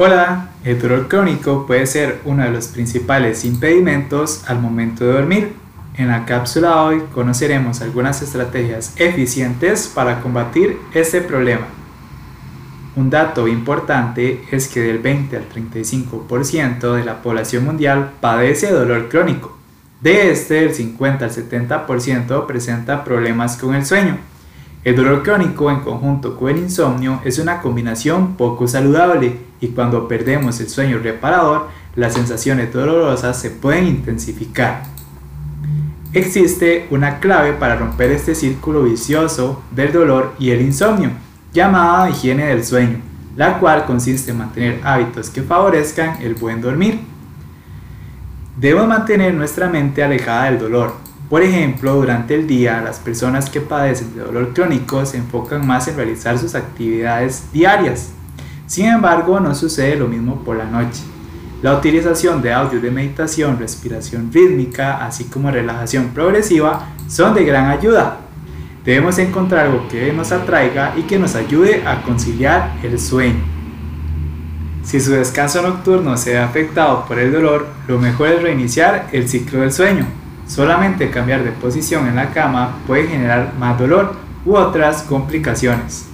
Hola, el dolor crónico puede ser uno de los principales impedimentos al momento de dormir. En la cápsula de hoy conoceremos algunas estrategias eficientes para combatir este problema. Un dato importante es que del 20 al 35% de la población mundial padece dolor crónico. De este, el 50 al 70% presenta problemas con el sueño. El dolor crónico en conjunto con el insomnio es una combinación poco saludable y cuando perdemos el sueño reparador, las sensaciones dolorosas se pueden intensificar. Existe una clave para romper este círculo vicioso del dolor y el insomnio, llamada higiene del sueño, la cual consiste en mantener hábitos que favorezcan el buen dormir. Debemos mantener nuestra mente alejada del dolor, por ejemplo, durante el día, las personas que padecen de dolor crónico se enfocan más en realizar sus actividades diarias. Sin embargo, no sucede lo mismo por la noche. La utilización de audio de meditación, respiración rítmica, así como relajación progresiva, son de gran ayuda. Debemos encontrar algo que nos atraiga y que nos ayude a conciliar el sueño. Si su descanso nocturno se ve afectado por el dolor, lo mejor es reiniciar el ciclo del sueño. Solamente cambiar de posición en la cama puede generar más dolor u otras complicaciones.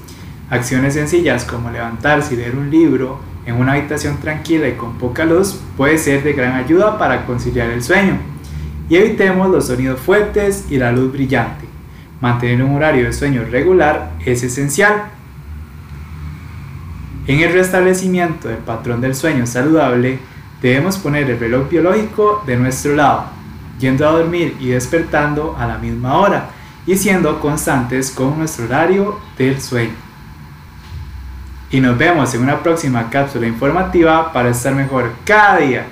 Acciones sencillas como levantarse y leer un libro en una habitación tranquila y con poca luz puede ser de gran ayuda para conciliar el sueño. Y evitemos los sonidos fuertes y la luz brillante. Mantener un horario de sueño regular es esencial. En el restablecimiento del patrón del sueño saludable, debemos poner el reloj biológico de nuestro lado yendo a dormir y despertando a la misma hora y siendo constantes con nuestro horario del sueño. Y nos vemos en una próxima cápsula informativa para estar mejor cada día.